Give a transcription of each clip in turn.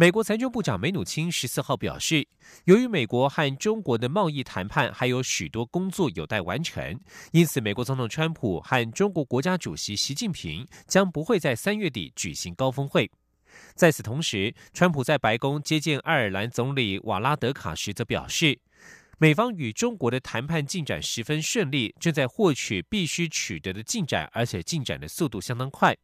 美国财政部长梅努钦十四号表示，由于美国和中国的贸易谈判还有许多工作有待完成，因此美国总统川普和中国国家主席习近平将不会在三月底举行高峰会。在此同时，川普在白宫接见爱尔兰总理瓦拉德卡时则表示，美方与中国的谈判进展十分顺利，正在获取必须取得的进展，而且进展的速度相当快。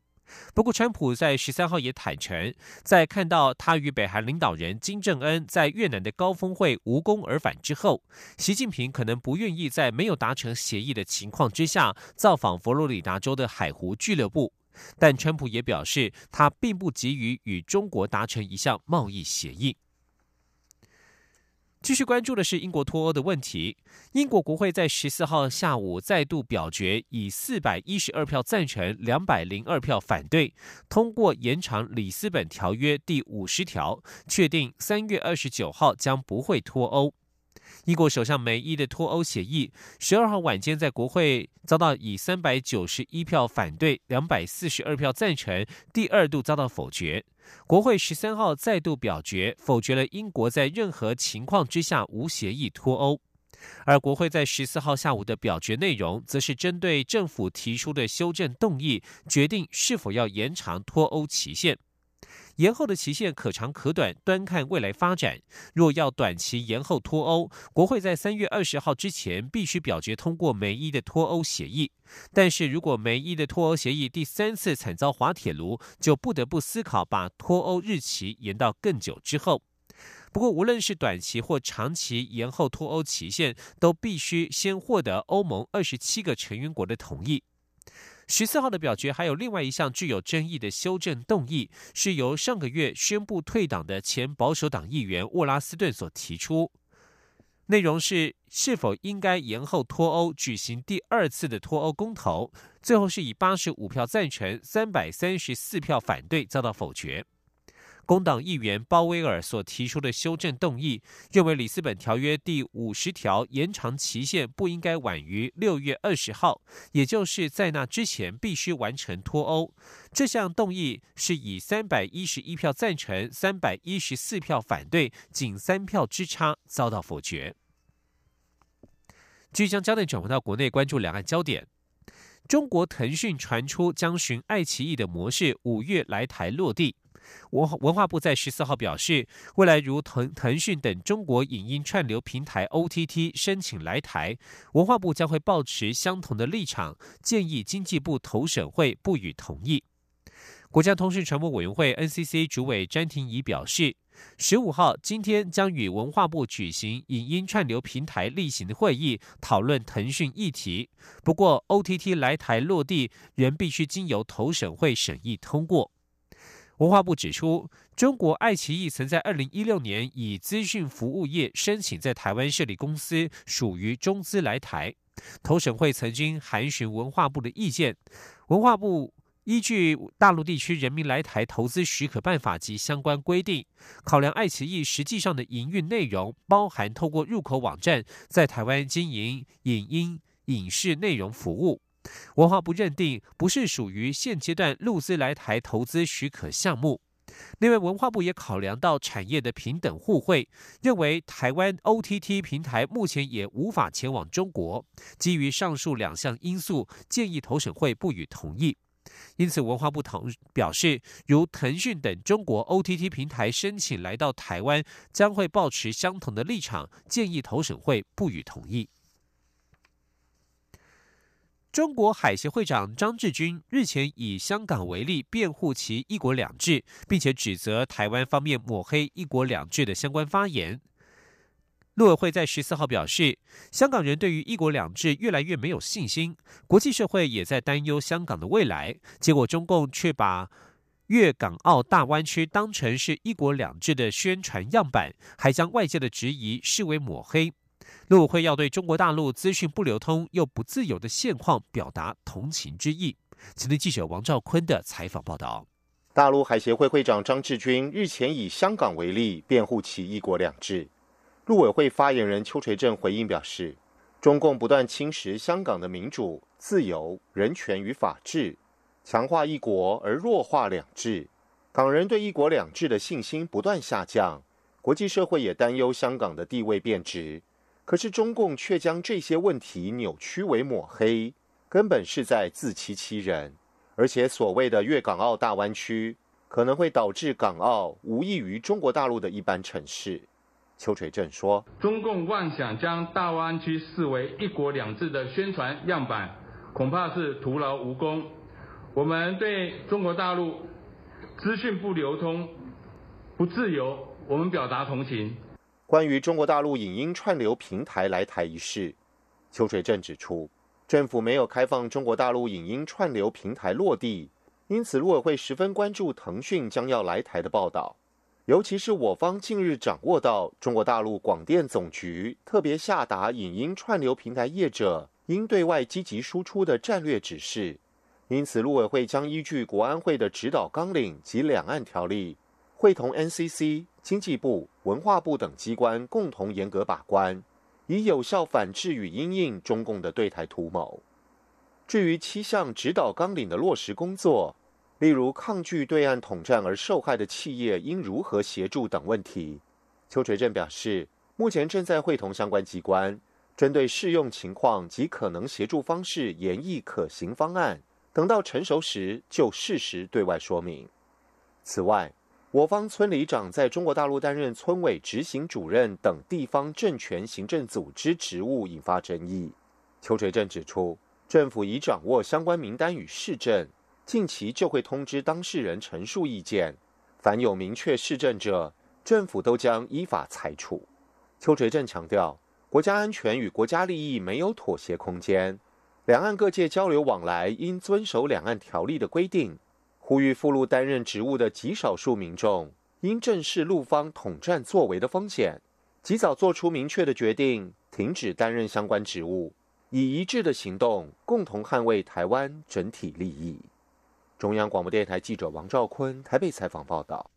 不过，川普在十三号也坦诚，在看到他与北韩领导人金正恩在越南的高峰会无功而返之后，习近平可能不愿意在没有达成协议的情况之下造访佛罗里达州的海湖俱乐部。但川普也表示，他并不急于与中国达成一项贸易协议。继续关注的是英国脱欧的问题。英国国会在十四号下午再度表决，以四百一十二票赞成、两百零二票反对，通过延长里斯本条约第五十条，确定三月二十九号将不会脱欧。英国首相梅伊的脱欧协议，十二号晚间在国会遭到以三百九十一票反对、两百四十二票赞成，第二度遭到否决。国会十三号再度表决，否决了英国在任何情况之下无协议脱欧。而国会在十四号下午的表决内容，则是针对政府提出的修正动议，决定是否要延长脱欧期限。延后的期限可长可短，端看未来发展。若要短期延后脱欧，国会在三月二十号之前必须表决通过梅伊的脱欧协议。但是如果梅伊的脱欧协议第三次惨遭滑铁卢，就不得不思考把脱欧日期延到更久之后。不过，无论是短期或长期延后脱欧期限，都必须先获得欧盟二十七个成员国的同意。十四号的表决还有另外一项具有争议的修正动议，是由上个月宣布退党的前保守党议员沃拉斯顿所提出，内容是是否应该延后脱欧举行第二次的脱欧公投，最后是以八十五票赞成、三百三十四票反对遭到否决。工党议员鲍威尔所提出的修正动议，认为里斯本条约第五十条延长期限不应该晚于六月二十号，也就是在那之前必须完成脱欧。这项动议是以三百一十一票赞成、三百一十四票反对，仅三票之差遭到否决。即将焦点转回到国内，关注两岸焦点。中国腾讯传出将循爱奇艺的模式，五月来台落地。文文化部在十四号表示，未来如腾腾讯等中国影音串流平台 OTT 申请来台，文化部将会保持相同的立场，建议经济部投审会不予同意。国家通讯传播委员会 NCC 主委詹廷仪表示，十五号今天将与文化部举行影音串流平台例行的会议，讨论腾讯议题。不过，OTT 来台落地仍必须经由投审会审议通过。文化部指出，中国爱奇艺曾在二零一六年以资讯服务业申请在台湾设立公司，属于中资来台。投审会曾经函询文化部的意见，文化部依据《大陆地区人民来台投资许可办法》及相关规定，考量爱奇艺实际上的营运内容，包含透过入口网站在台湾经营影音影视内容服务。文化部认定不是属于现阶段陆资来台投资许可项目。另外，文化部也考量到产业的平等互惠，认为台湾 OTT 平台目前也无法前往中国。基于上述两项因素，建议投审会不予同意。因此，文化部同表示，如腾讯等中国 OTT 平台申请来到台湾，将会保持相同的立场，建议投审会不予同意。中国海协会长张志军日前以香港为例辩护其“一国两制”，并且指责台湾方面抹黑“一国两制”的相关发言。陆委会在十四号表示，香港人对于“一国两制”越来越没有信心，国际社会也在担忧香港的未来。结果，中共却把粤港澳大湾区当成是一国两制的宣传样板，还将外界的质疑视为抹黑。陆委会要对中国大陆资讯不流通又不自由的现况表达同情之意。今天记者王兆坤的采访报道。大陆海协会会长张志军日前以香港为例辩护其“一国两制”。陆委会发言人邱垂正回应表示，中共不断侵蚀香港的民主、自由、人权与法治，强化一国而弱化两制，港人对“一国两制”的信心不断下降，国际社会也担忧香港的地位变质。可是中共却将这些问题扭曲为抹黑，根本是在自欺欺人。而且，所谓的粤港澳大湾区可能会导致港澳无异于中国大陆的一般城市。邱垂正说：“中共妄想将大湾区视为一国两制的宣传样板，恐怕是徒劳无功。我们对中国大陆资讯不流通、不自由，我们表达同情。”关于中国大陆影音串流平台来台一事，邱水正指出。政府没有开放中国大陆影音串流平台落地，因此陆委会十分关注腾讯将要来台的报道。尤其是我方近日掌握到中国大陆广电总局特别下达影音串流平台业者应对外积极输出的战略指示，因此陆委会将依据国安会的指导纲领及两岸条例，会同 NCC、经济部、文化部等机关共同严格把关。以有效反制与因应中共的对台图谋。至于七项指导纲领的落实工作，例如抗拒对岸统战而受害的企业应如何协助等问题，邱垂正表示，目前正在会同相关机关，针对适用情况及可能协助方式，研议可行方案，等到成熟时就适时对外说明。此外，我方村里长在中国大陆担任村委执行主任等地方政权行政组织职务，引发争议。邱垂正指出，政府已掌握相关名单与市政，近期就会通知当事人陈述意见。凡有明确市政者，政府都将依法裁处。邱垂正强调，国家安全与国家利益没有妥协空间，两岸各界交流往来应遵守两岸条例的规定。呼吁赴陆担任职务的极少数民众，应正视陆方统战作为的风险，及早做出明确的决定，停止担任相关职务，以一致的行动，共同捍卫台湾整体利益。中央广播电台记者王兆坤台北采访报道。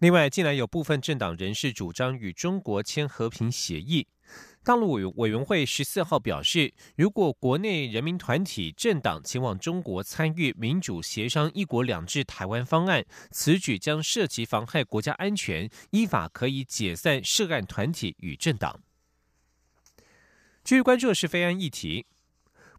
另外，近来有部分政党人士主张与中国签和平协议。大陆委委员会十四号表示，如果国内人民团体政党前往中国参与民主协商“一国两制”台湾方案，此举将涉及妨害国家安全，依法可以解散涉案团体与政党。据关注的是非安议题。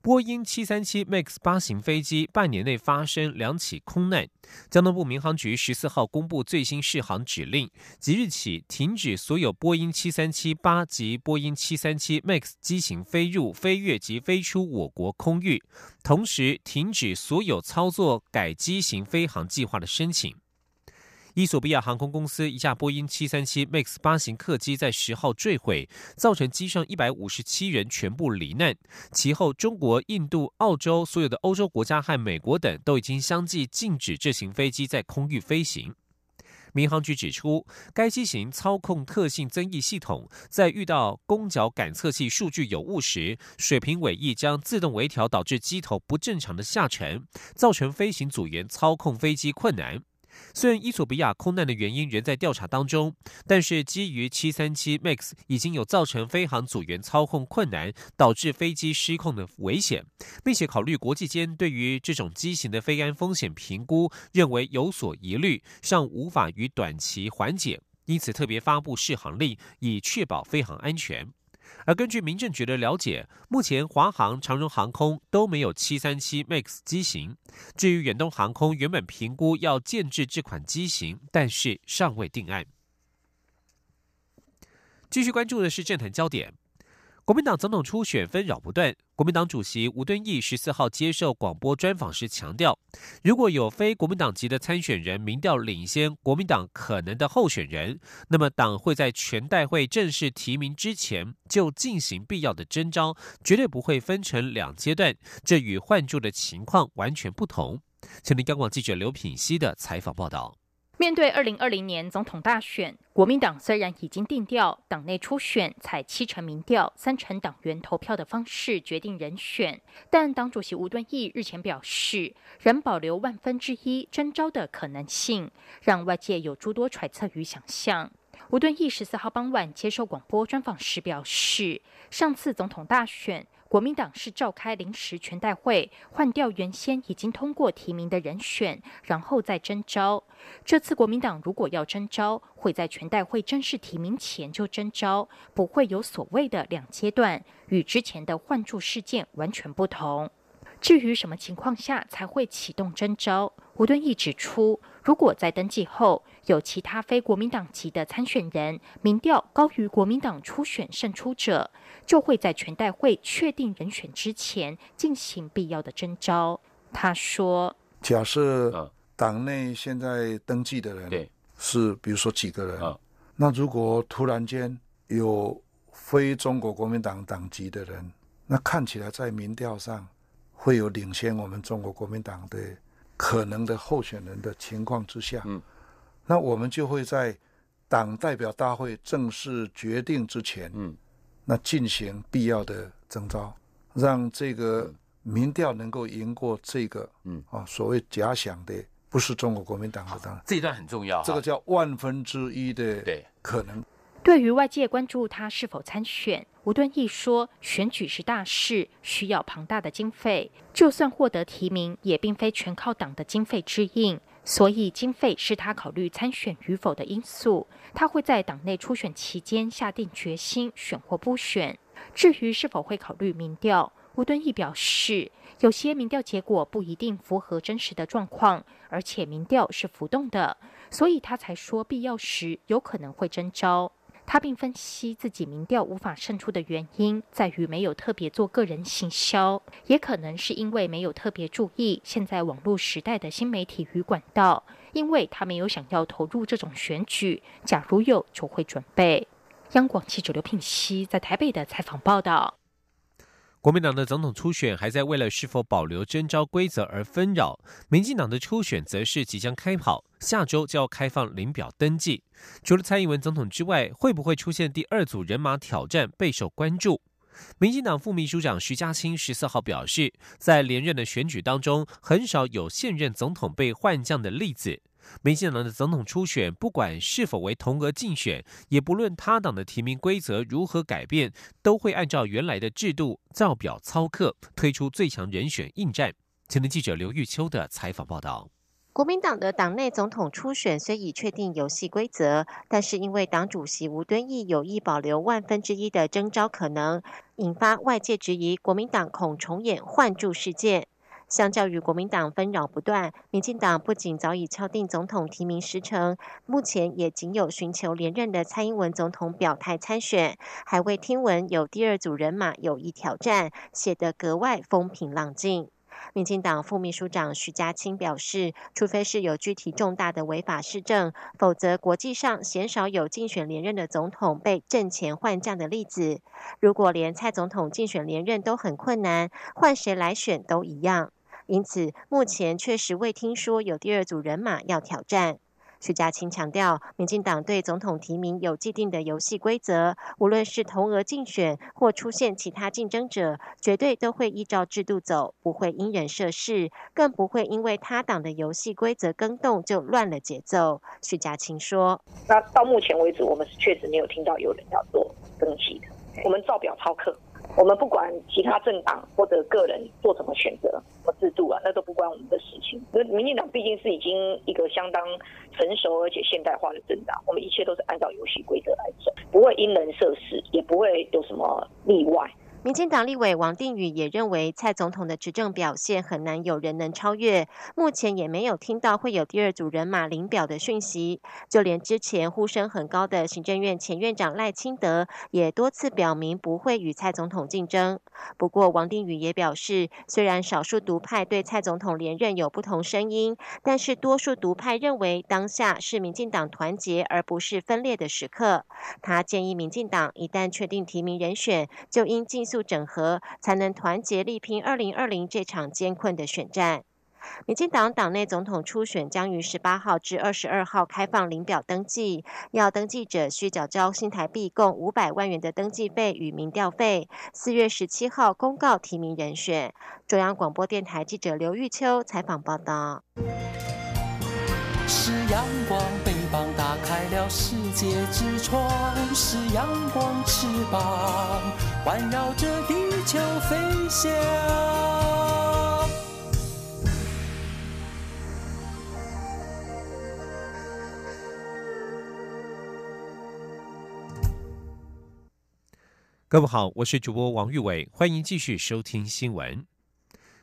波音七三七 MAX 八型飞机半年内发生两起空难，交通部民航局十四号公布最新试航指令，即日起停止所有波音七三七八及波音七三七 MAX 机型飞入、飞越及飞出我国空域，同时停止所有操作改机型飞行计划的申请。伊索比亚航空公司一架波音737 MAX 八型客机在十号坠毁，造成机上一百五十七人全部罹难。其后，中国、印度、澳洲所有的欧洲国家和美国等都已经相继禁止这型飞机在空域飞行。民航局指出，该机型操控特性增益系统在遇到攻角感测器数据有误时，水平尾翼将自动微调，导致机头不正常的下沉，造成飞行组员操控飞机困难。虽然伊索比亚空难的原因仍在调查当中，但是基于737 MAX 已经有造成飞行组员操控困难，导致飞机失控的危险，并且考虑国际间对于这种机型的飞安风险评估，认为有所疑虑，尚无法于短期缓解，因此特别发布适航令，以确保飞行安全。而根据民政局的了解，目前华航、长荣航空都没有737 MAX 机型。至于远东航空，原本评估要建制这款机型，但是尚未定案。继续关注的是政坛焦点。国民党总统初选纷扰不断。国民党主席吴敦义十四号接受广播专访时强调，如果有非国民党籍的参选人民调领先国民党可能的候选人，那么党会在全代会正式提名之前就进行必要的征召，绝对不会分成两阶段。这与换注的情况完全不同。请听央广记者刘品熙的采访报道。面对二零二零年总统大选，国民党虽然已经定调党内初选采七成民调、三成党员投票的方式决定人选，但党主席吴敦义日前表示，仍保留万分之一征召的可能性，让外界有诸多揣测与想象。吴敦义十四号傍晚接受广播专访时表示，上次总统大选。国民党是召开临时全代会，换掉原先已经通过提名的人选，然后再征召。这次国民党如果要征召，会在全代会正式提名前就征召，不会有所谓的两阶段，与之前的换注事件完全不同。至于什么情况下才会启动征召，吴敦义指出，如果在登记后有其他非国民党籍的参选人民调高于国民党初选胜出者，就会在全代会确定人选之前进行必要的征召。他说：“假设党内现在登记的人是比如说几个人，那如果突然间有非中国国民党党籍的人，那看起来在民调上。”会有领先我们中国国民党的可能的候选人的情况之下，嗯，那我们就会在党代表大会正式决定之前，嗯，那进行必要的征召，让这个民调能够赢过这个，嗯。啊，所谓假想的不是中国国民党的党，这一段很重要，这个叫万分之一的对。可能。对于外界关注他是否参选，吴敦义说：“选举是大事，需要庞大的经费，就算获得提名，也并非全靠党的经费支应，所以经费是他考虑参选与否的因素。他会在党内初选期间下定决心，选或不选。至于是否会考虑民调，吴敦义表示，有些民调结果不一定符合真实的状况，而且民调是浮动的，所以他才说必要时有可能会征召。”他并分析自己民调无法胜出的原因，在于没有特别做个人行销，也可能是因为没有特别注意现在网络时代的新媒体与管道，因为他没有想要投入这种选举，假如有就会准备。央广记者刘品熙在台北的采访报道。国民党的总统初选还在为了是否保留征召规则而纷扰，民进党的初选则是即将开跑，下周就要开放领表登记。除了蔡英文总统之外，会不会出现第二组人马挑战备受关注。民进党副秘书长徐家清十四号表示，在连任的选举当中，很少有现任总统被换将的例子。民进党的总统初选，不管是否为同额竞选，也不论他党的提名规则如何改变，都会按照原来的制度造表操课，推出最强人选应战。前天记者刘玉秋的采访报道。国民党的党内总统初选虽已确定游戏规则，但是因为党主席吴敦义有意保留万分之一的征召可能，引发外界质疑，国民党恐重演换柱事件。相较于国民党纷扰不断，民进党不仅早已敲定总统提名时程，目前也仅有寻求连任的蔡英文总统表态参选，还未听闻有第二组人马有意挑战，写得格外风平浪静。民进党副秘书长徐家清表示，除非是有具体重大的违法事政，否则国际上鲜少有竞选连任的总统被阵前换将的例子。如果连蔡总统竞选连任都很困难，换谁来选都一样。因此，目前确实未听说有第二组人马要挑战。徐家清强调，民进党对总统提名有既定的游戏规则，无论是同额竞选或出现其他竞争者，绝对都会依照制度走，不会因人设事，更不会因为他党的游戏规则更动就乱了节奏。徐家清说：“那到目前为止，我们是确实没有听到有人要做登记的，我们照表操课。”我们不管其他政党或者个人做什么选择什么制度啊，那都不关我们的事情。那民进党毕竟是已经一个相当成熟而且现代化的政党，我们一切都是按照游戏规则来走，不会因人设事，也不会有什么例外。民进党立委王定宇也认为，蔡总统的执政表现很难有人能超越。目前也没有听到会有第二组人马领表的讯息。就连之前呼声很高的行政院前院长赖清德，也多次表明不会与蔡总统竞争。不过，王定宇也表示，虽然少数独派对蔡总统连任有不同声音，但是多数独派认为当下是民进党团结而不是分裂的时刻。他建议民进党一旦确定提名人选，就应尽速整合，才能团结力拼二零二零这场艰困的选战。民进党党内总统初选将于十八号至二十二号开放领表登记，要登记者需缴交新台币共五百万元的登记费与民调费。四月十七号公告提名人选。中央广播电台记者刘玉秋采访报道。是阳光，翅膀打开了世界之窗；是阳光，翅膀环绕着地球飞翔。各位好，我是主播王玉伟，欢迎继续收听新闻。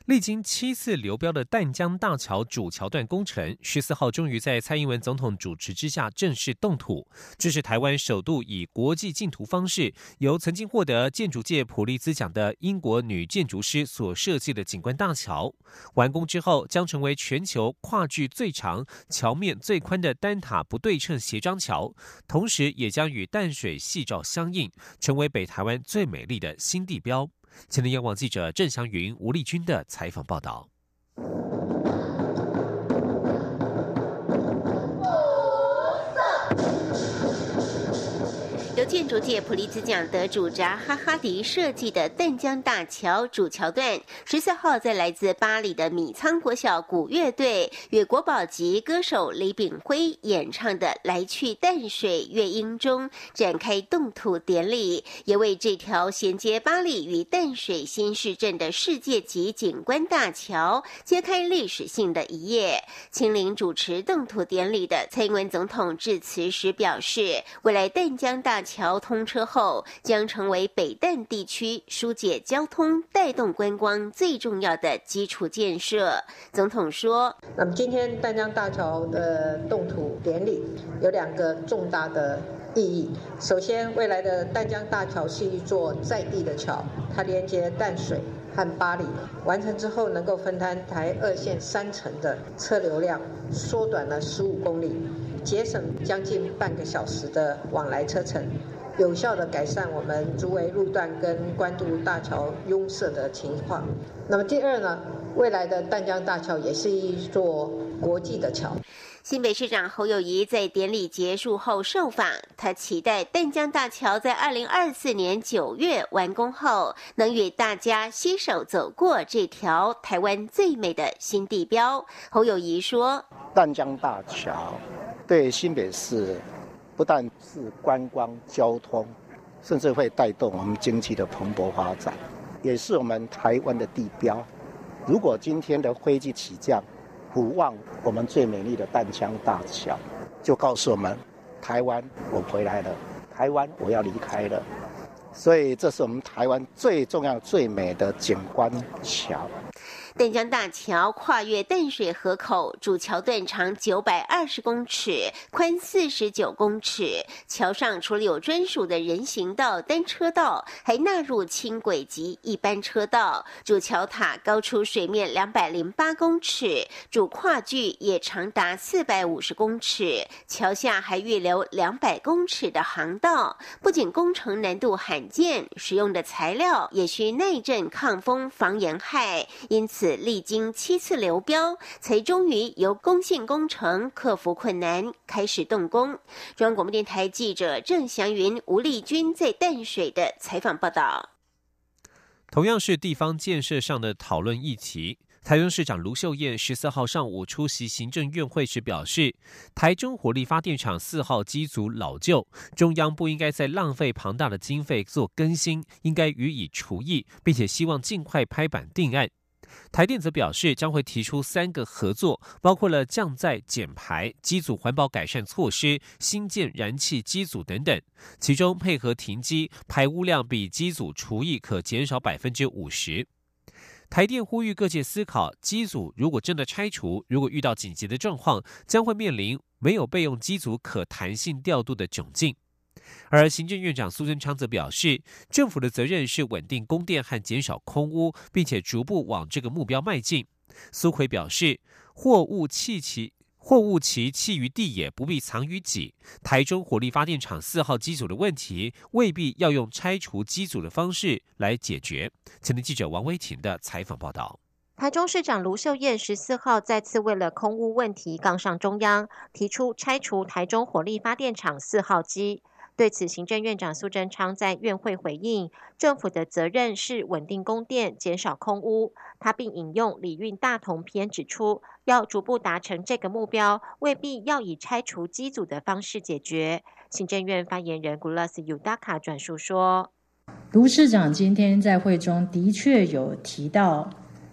历经七次流标的淡江大桥主桥段工程，十四号终于在蔡英文总统主持之下正式动土。这是台湾首度以国际竞图方式，由曾经获得建筑界普利兹奖的英国女建筑师所设计的景观大桥。完工之后，将成为全球跨距最长、桥面最宽的单塔不对称斜张桥，同时也将与淡水细照相应，成为北台湾最美丽的新地标。前的，央广记者郑祥云、吴丽君的采访报道。建筑界普利兹奖得主扎哈哈迪设计的淡江大桥主桥段，十四号在来自巴黎的米仓国小鼓乐队与国宝级歌手李炳辉演唱的《来去淡水乐音》中展开动土典礼，也为这条衔接巴黎与淡水新市镇的世界级景观大桥揭开历史性的一页。亲临主持动土典礼的蔡英文总统致辞时表示，未来淡江大桥通车后，将成为北淡地区疏解交通、带动观光最重要的基础建设。总统说：“那么今天淡江大桥的动土典礼有两个重大的意义。首先，未来的淡江大桥是一座在地的桥，它连接淡水和巴黎。完成之后，能够分摊台二线三层的车流量，缩短了十五公里。”节省将近半个小时的往来车程，有效的改善我们竹围路段跟关渡大桥拥塞的情况。那么第二呢，未来的淡江大桥也是一座国际的桥。新北市长侯友谊在典礼结束后受访，他期待淡江大桥在二零二四年九月完工后，能与大家携手走过这条台湾最美的新地标。侯友谊说：“淡江大桥对新北市不但是观光交通，甚至会带动我们经济的蓬勃发展，也是我们台湾的地标。如果今天的飞机起降，俯望我们最美丽的淡江大桥，就告诉我们：台湾，我回来了；台湾，我要离开了。所以，这是我们台湾最重要、最美的景观桥。淡江大桥跨越淡水河口，主桥段长九百二十公尺，宽四十九公尺。桥上除了有专属的人行道、单车道，还纳入轻轨及一般车道。主桥塔高出水面两百零八公尺，主跨距也长达四百五十公尺。桥下还预留两百公尺的航道。不仅工程难度罕见，使用的材料也需耐震、抗风、防严害，因此。历经七次流标，才终于由公信工程克服困难，开始动工。中央广播电台记者郑祥云、吴丽君在淡水的采访报道。同样是地方建设上的讨论议题，台中市长卢秀燕十四号上午出席行政院会时表示，台中火力发电厂四号机组老旧，中央不应该再浪费庞大的经费做更新，应该予以除役，并且希望尽快拍板定案。台电则表示，将会提出三个合作，包括了降载、减排、机组环保改善措施、新建燃气机组等等。其中，配合停机，排污量比机组除役可减少百分之五十。台电呼吁各界思考，机组如果真的拆除，如果遇到紧急的状况，将会面临没有备用机组可弹性调度的窘境。而行政院长苏贞昌则表示，政府的责任是稳定供电和减少空污，并且逐步往这个目标迈进。苏奎表示，货物弃其货物其弃于地也不必藏于己。台中火力发电厂四号机组的问题，未必要用拆除机组的方式来解决。前天记者王威婷的采访报道。台中市长卢秀燕十四号再次为了空污问题杠上中央，提出拆除台中火力发电厂四号机。对此，行政院长苏贞昌在院会回应，政府的责任是稳定供电、减少空污。他并引用李运大同篇指出，要逐步达成这个目标，未必要以拆除机组的方式解决。行政院发言人古拉斯尤达卡转述说，卢市长今天在会中的确有提到。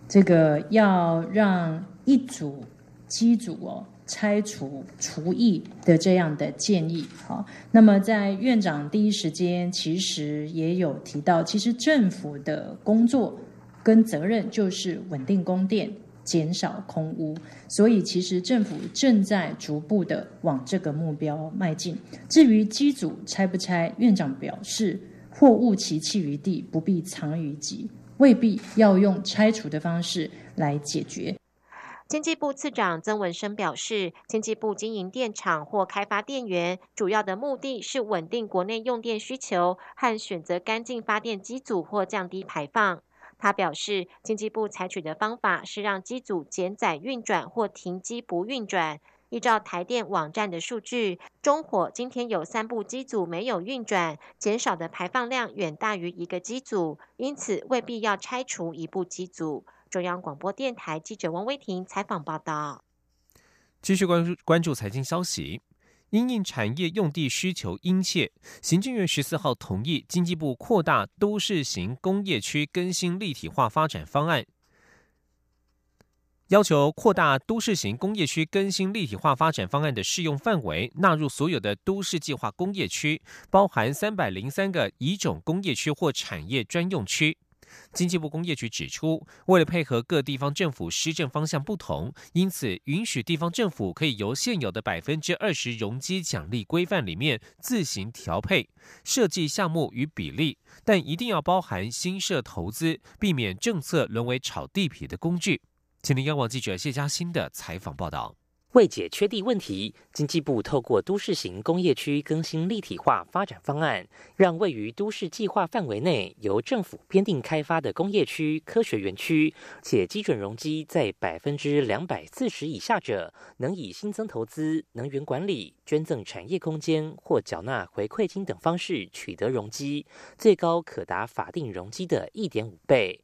这个要让一组机组哦拆除除役的这样的建议，好，那么在院长第一时间其实也有提到，其实政府的工作跟责任就是稳定供电、减少空屋，所以其实政府正在逐步的往这个目标迈进。至于机组拆不拆，院长表示，货物其弃于地，不必藏于己。未必要用拆除的方式来解决。经济部次长曾文生表示，经济部经营电厂或开发电源，主要的目的是稳定国内用电需求和选择干净发电机组或降低排放。他表示，经济部采取的方法是让机组减载运转或停机不运转。依照台电网站的数据，中火今天有三部机组没有运转，减少的排放量远大于一个机组，因此未必要拆除一部机组。中央广播电台记者王威婷采访报道。继续关注关注财经消息，因应产业用地需求殷切，行政院十四号同意经济部扩大都市型工业区更新立体化发展方案。要求扩大都市型工业区更新立体化发展方案的适用范围，纳入所有的都市计划工业区，包含三百零三个乙种工业区或产业专用区。经济部工业局指出，为了配合各地方政府施政方向不同，因此允许地方政府可以由现有的百分之二十容积奖励规范里面自行调配设计项目与比例，但一定要包含新设投资，避免政策沦为炒地皮的工具。请听央广记者谢嘉欣的采访报道。为解缺地问题，经济部透过都市型工业区更新立体化发展方案，让位于都市计划范围内由政府编定开发的工业区、科学园区，且基准容积在百分之两百四十以下者，能以新增投资、能源管理、捐赠产业空间或缴纳回馈金等方式取得容积，最高可达法定容积的一点五倍。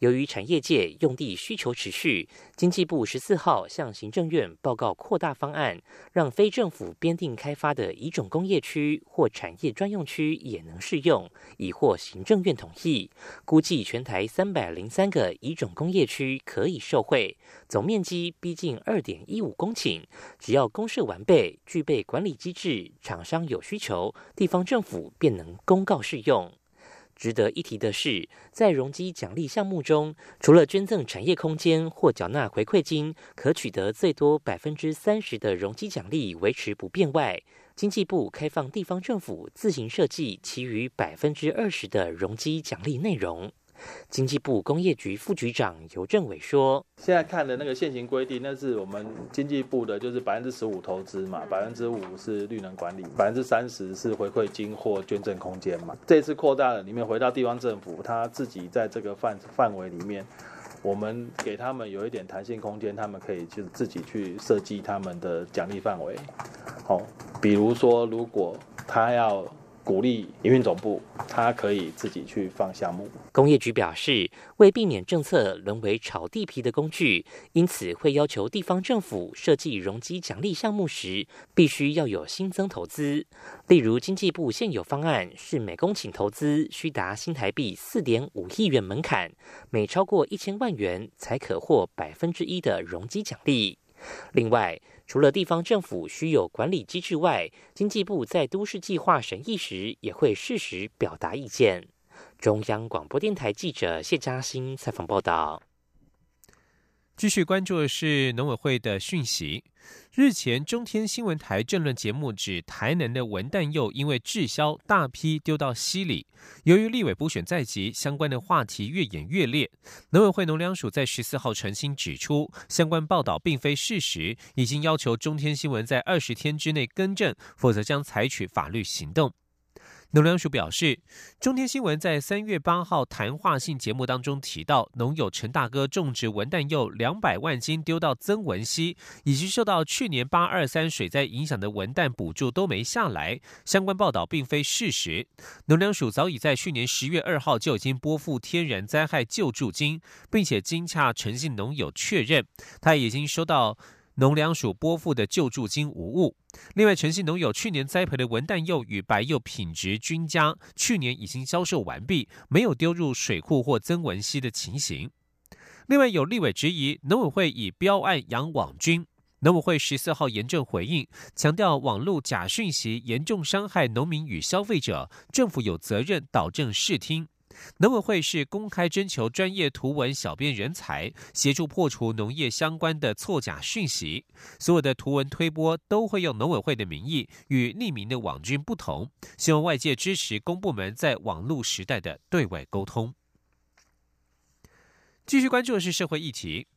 由于产业界用地需求持续，经济部十四号向行政院报告扩大方案，让非政府编定开发的乙种工业区或产业专用区也能适用，已获行政院同意。估计全台三百零三个乙种工业区可以受惠，总面积逼近二点一五公顷。只要公设完备，具备管理机制，厂商有需求，地方政府便能公告适用。值得一提的是，在容积奖励项目中，除了捐赠产业空间或缴纳回馈金，可取得最多百分之三十的容积奖励维持不变外，经济部开放地方政府自行设计其余百分之二十的容积奖励内容。经济部工业局副局长尤政伟说：“现在看的那个现行规定，那是我们经济部的，就是百分之十五投资嘛，百分之五是绿能管理，百分之三十是回馈金或捐赠空间嘛。这次扩大了，里面回到地方政府，他自己在这个范范围里面，我们给他们有一点弹性空间，他们可以就是自己去设计他们的奖励范围。好，比如说如果他要。”鼓励营运总部，他可以自己去放项目。工业局表示，为避免政策沦为炒地皮的工具，因此会要求地方政府设计容积奖励项目时，必须要有新增投资。例如，经济部现有方案是每公顷投资需达新台币四点五亿元门槛，每超过一千万元才可获百分之一的容积奖励。另外，除了地方政府需有管理机制外，经济部在都市计划审议时也会适时表达意见。中央广播电台记者谢嘉欣采访报道。继续关注的是农委会的讯息。日前，中天新闻台政论节目指，台南的文旦柚因为滞销，大批丢到溪里。由于立委补选在即，相关的话题越演越烈。农委会农粮署在十四号澄清指出，相关报道并非事实，已经要求中天新闻在二十天之内更正，否则将采取法律行动。农粮署表示，中天新闻在三月八号谈话性节目当中提到，农友陈大哥种植文旦柚两百万斤丢到曾文溪，以及受到去年八二三水灾影响的文旦补助都没下来。相关报道并非事实。农粮署早已在去年十月二号就已经拨付天然灾害救助金，并且经洽诚信农友确认，他已经收到。农粮署拨付的救助金无误。另外，诚信农友去年栽培的文旦柚与白柚品质均佳，去年已经销售完毕，没有丢入水库或增文溪的情形。另外，有立委质疑农委会以标案养网军，农委会十四号严正回应，强调网络假讯息严重伤害农民与消费者，政府有责任导正视听。农委会是公开征求专业图文小编人才，协助破除农业相关的错假讯息。所有的图文推播都会用农委会的名义，与匿名的网军不同。希望外界支持公部门在网络时代的对外沟通。继续关注的是社会议题。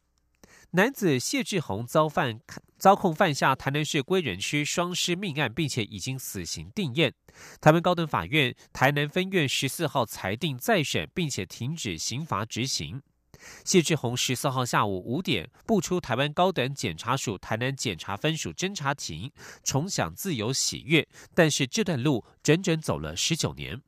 男子谢志宏遭犯遭控犯下台南市归仁区双尸命案，并且已经死刑定验。台湾高等法院台南分院十四号裁定再审，并且停止刑罚执行。谢志宏十四号下午五点步出台湾高等检察署台南检察分署侦查庭，重享自由喜悦。但是这段路整整走了十九年。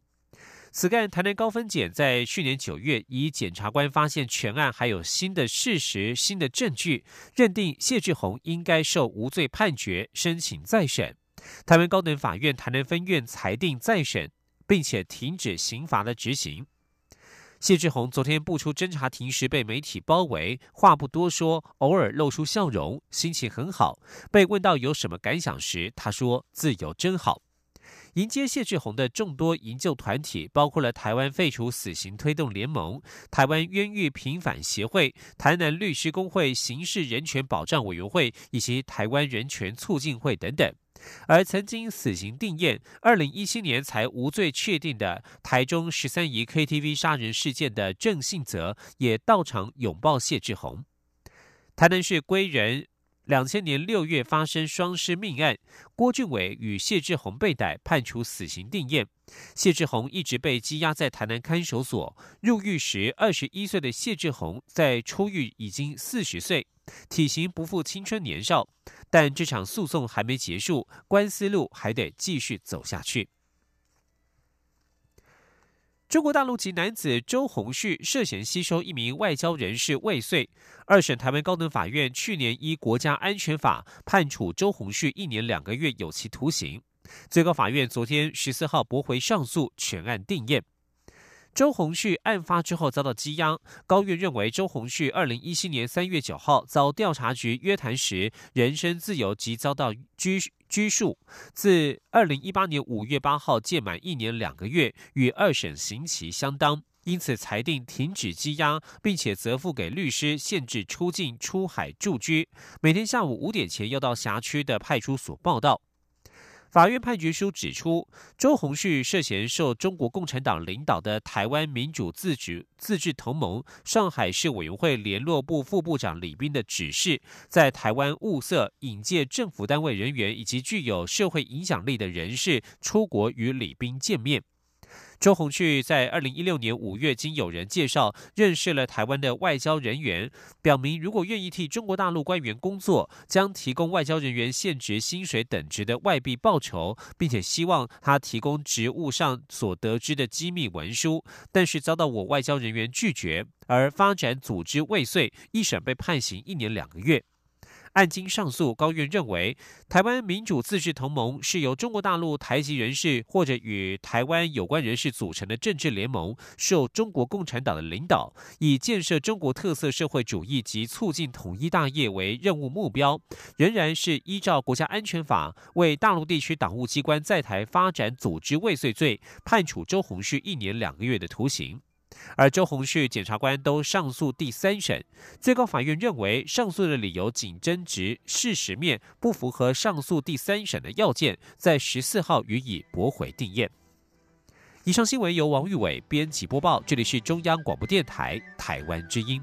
此案台南高分检在去年九月，以检察官发现全案还有新的事实、新的证据，认定谢志宏应该受无罪判决，申请再审。台湾高等法院台南分院裁定再审，并且停止刑罚的执行。谢志宏昨天步出侦查庭时，被媒体包围，话不多说，偶尔露出笑容，心情很好。被问到有什么感想时，他说：“自由真好。”迎接谢志宏的众多营救团体，包括了台湾废除死刑推动联盟、台湾冤狱平反协会、台南律师工会刑事人权保障委员会以及台湾人权促进会等等。而曾经死刑定验、二零一七年才无罪确定的台中十三姨 KTV 杀人事件的郑信泽，也到场拥抱谢志宏。台南市归仁。两千年六月发生双尸命案，郭俊伟与谢志宏被逮，判处死刑定验。谢志宏一直被羁押在台南看守所。入狱时二十一岁的谢志宏，在出狱已经四十岁，体型不复青春年少。但这场诉讼还没结束，官司路还得继续走下去。中国大陆籍男子周鸿旭涉嫌吸收一名外交人士未遂，二审台湾高等法院去年依国家安全法判处周鸿旭一年两个月有期徒刑。最高法院昨天十四号驳回上诉，全案定验。周鸿旭案发之后遭到羁押，高院认为周鸿旭二零一七年三月九号遭调查局约谈时，人身自由及遭到拘拘束，自二零一八年五月八号届满一年两个月，与二审刑期相当，因此裁定停止羁押，并且责付给律师限制出境出海住居，每天下午五点前要到辖区的派出所报到。法院判决书指出，周鸿旭涉嫌受中国共产党领导的台湾民主自治自治同盟上海市委员会联络部副部长李斌的指示，在台湾物色引介政府单位人员以及具有社会影响力的人士出国与李斌见面。周鸿旭在二零一六年五月，经友人介绍认识了台湾的外交人员，表明如果愿意替中国大陆官员工作，将提供外交人员现职薪水等值的外币报酬，并且希望他提供职务上所得知的机密文书，但是遭到我外交人员拒绝，而发展组织未遂，一审被判刑一年两个月。案经上诉，高院认为，台湾民主自治同盟是由中国大陆台籍人士或者与台湾有关人士组成的政治联盟，受中国共产党的领导，以建设中国特色社会主义及促进统一大业为任务目标，仍然是依照国家安全法为大陆地区党务机关在台发展组织未遂罪，判处周鸿旭一年两个月的徒刑。而周鸿旭检察官都上诉第三审，最高法院认为上诉的理由仅争执事实面，不符合上诉第三审的要件，在十四号予以驳回定验。以上新闻由王玉伟编辑播报，这里是中央广播电台台湾之音。